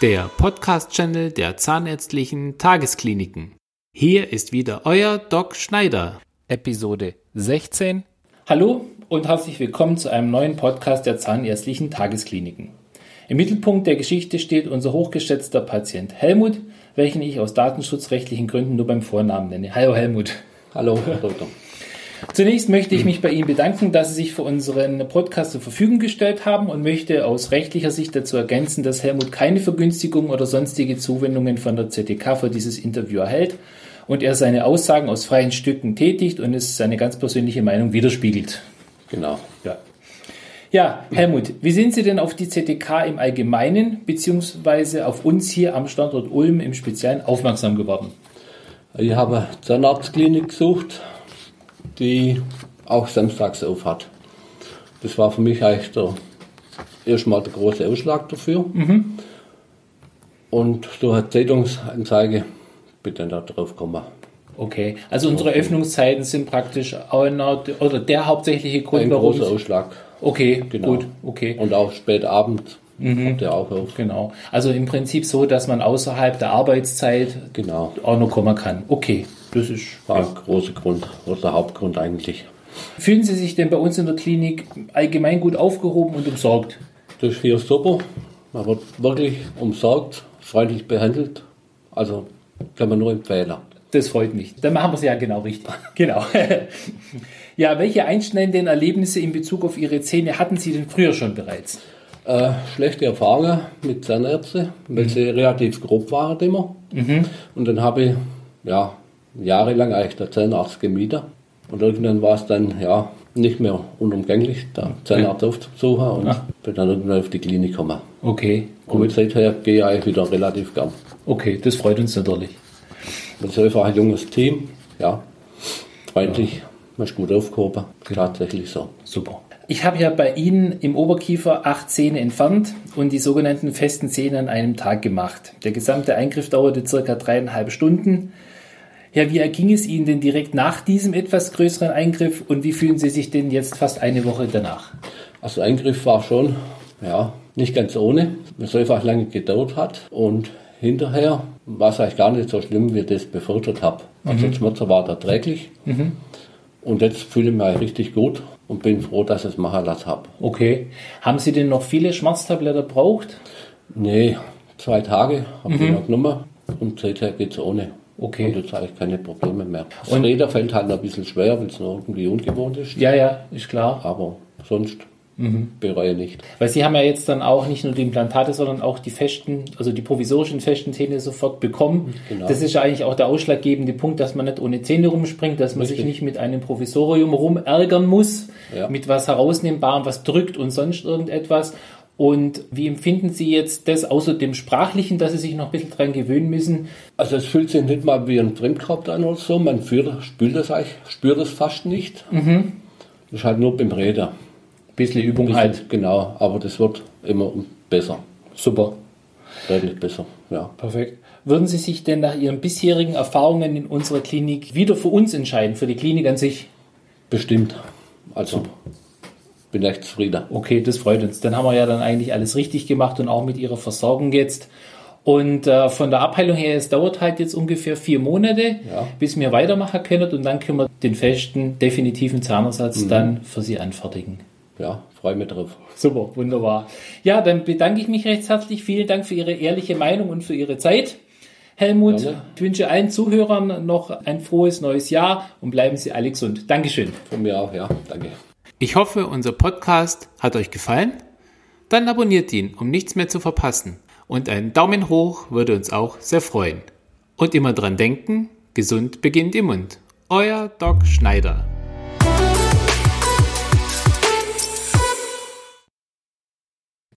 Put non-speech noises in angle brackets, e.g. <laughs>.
der Podcast-Channel der Zahnärztlichen Tageskliniken. Hier ist wieder euer Doc Schneider. Episode 16. Hallo und herzlich willkommen zu einem neuen Podcast der Zahnärztlichen Tageskliniken. Im Mittelpunkt der Geschichte steht unser hochgeschätzter Patient Helmut, welchen ich aus datenschutzrechtlichen Gründen nur beim Vornamen nenne. Hallo Helmut. Hallo, Herr. Zunächst möchte ich mich bei Ihnen bedanken, dass Sie sich für unseren Podcast zur Verfügung gestellt haben und möchte aus rechtlicher Sicht dazu ergänzen, dass Helmut keine Vergünstigung oder sonstige Zuwendungen von der ZDK für dieses Interview erhält und er seine Aussagen aus freien Stücken tätigt und es seine ganz persönliche Meinung widerspiegelt. Genau. Ja. Ja, Helmut, wie sind Sie denn auf die ZDK im Allgemeinen beziehungsweise auf uns hier am Standort Ulm im Speziellen aufmerksam geworden? Ich habe Zahnarztklinik gesucht, die auch samstags auf hat. Das war für mich eigentlich der, erstmal der große Ausschlag dafür. Und durch eine Zeitungsanzeige dann da drauf gekommen. Okay, also unsere Öffnungszeiten sind praktisch einer, oder der hauptsächliche Grund, Ein warum. großer Ausschlag. Okay, Genau. gut, okay. Und auch spät Abend hat der auch auf. Genau. Also im Prinzip so, dass man außerhalb der Arbeitszeit Genau. auch noch kommen kann. Okay, das ist. War ein großer Grund, der Hauptgrund eigentlich. Fühlen Sie sich denn bei uns in der Klinik allgemein gut aufgehoben und umsorgt? Das ist hier super. Man wird wirklich umsorgt, freundlich behandelt. Also kann man nur empfehlen. Das freut mich. Dann machen wir es ja genau richtig. <laughs> Genau. ja, welche einschneidenden Erlebnisse in Bezug auf Ihre Zähne hatten Sie denn früher schon bereits? Äh, schlechte Erfahrungen mit Zahnärzten, weil sie relativ grob waren immer. Und dann habe ich ja, jahrelang eigentlich der Zahnarzt gemietet. Und irgendwann war es dann ja nicht mehr unumgänglich, der Zahnarzt aufzusuchen und bin dann irgendwann auf die Klinik gekommen. Okay, Und seither gehe ich eigentlich wieder relativ gern. Okay, das freut uns natürlich. Das ist einfach ein junges Team, ja, freundlich, man ist gut aufgehoben, tatsächlich so. Super. Ich habe ja bei Ihnen im Oberkiefer acht Zähne entfernt und die sogenannten festen Zähne an einem Tag gemacht. Der gesamte Eingriff dauerte circa dreieinhalb Stunden. Ja, wie erging es Ihnen denn direkt nach diesem etwas größeren Eingriff und wie fühlen Sie sich denn jetzt fast eine Woche danach? Also Eingriff war schon, ja, nicht ganz ohne, weil es einfach lange gedauert hat und hinterher war es eigentlich gar nicht so schlimm, wie ich das befürchtet habe. Also der Schmerz war erträglich und jetzt fühle ich mich richtig gut und bin froh, dass ich es machen lassen habe. Okay. Haben Sie denn noch viele Schmerztabletten gebraucht? Nee, zwei Tage habe ich noch genommen und seither geht es ohne. Okay. Und jetzt eigentlich keine Probleme mehr. Das Räder fällt halt ein bisschen schwer, weil es noch irgendwie ungewohnt ist. Ja, ja, ist klar. Aber sonst bereue nicht. Weil Sie haben ja jetzt dann auch nicht nur die Implantate, sondern auch die festen, also die provisorischen festen Zähne sofort bekommen. Genau. Das ist ja eigentlich auch der ausschlaggebende Punkt, dass man nicht ohne Zähne rumspringt, dass man sich Richtig. nicht mit einem Provisorium rumärgern muss, Ja. mit was herausnehmbarem, was drückt und sonst irgendetwas. Und wie empfinden Sie jetzt das außer dem Sprachlichen, dass Sie sich noch ein bisschen dran gewöhnen müssen? Also es fühlt sich nicht mal wie ein Fremdkörper an oder so. Man fühlt, spürt das eigentlich, spürt das fast nicht. Das ist halt nur beim Reden. Ein bisschen Übung Bisschen, halt. Genau, aber das wird immer besser. Super. Deutlich besser, ja. Perfekt. Würden Sie sich denn nach Ihren bisherigen Erfahrungen in unserer Klinik wieder für uns entscheiden, für die Klinik an sich? Bestimmt. Also bin echt zufrieden. Okay, das freut uns. Dann haben wir ja dann eigentlich alles richtig gemacht und auch mit Ihrer Versorgung jetzt. Und äh, von der Abheilung her, es dauert halt jetzt ungefähr vier Monate, Ja. bis wir weitermachen können und dann können wir den festen, definitiven Zahnersatz dann für Sie anfertigen. Ja, freue mich drauf. Super, wunderbar. Ja, dann bedanke ich mich recht herzlich. Vielen Dank für Ihre ehrliche Meinung und für Ihre Zeit. Helmut, Gerne. ich wünsche allen Zuhörern noch ein frohes neues Jahr und bleiben Sie alle gesund. Dankeschön. Von mir auch, ja. Danke. Ich hoffe, unser Podcast hat euch gefallen. Dann abonniert ihn, um nichts mehr zu verpassen. Und ein Daumen hoch würde uns auch sehr freuen. Und immer dran denken, gesund beginnt im Mund. Euer Doc Schneider.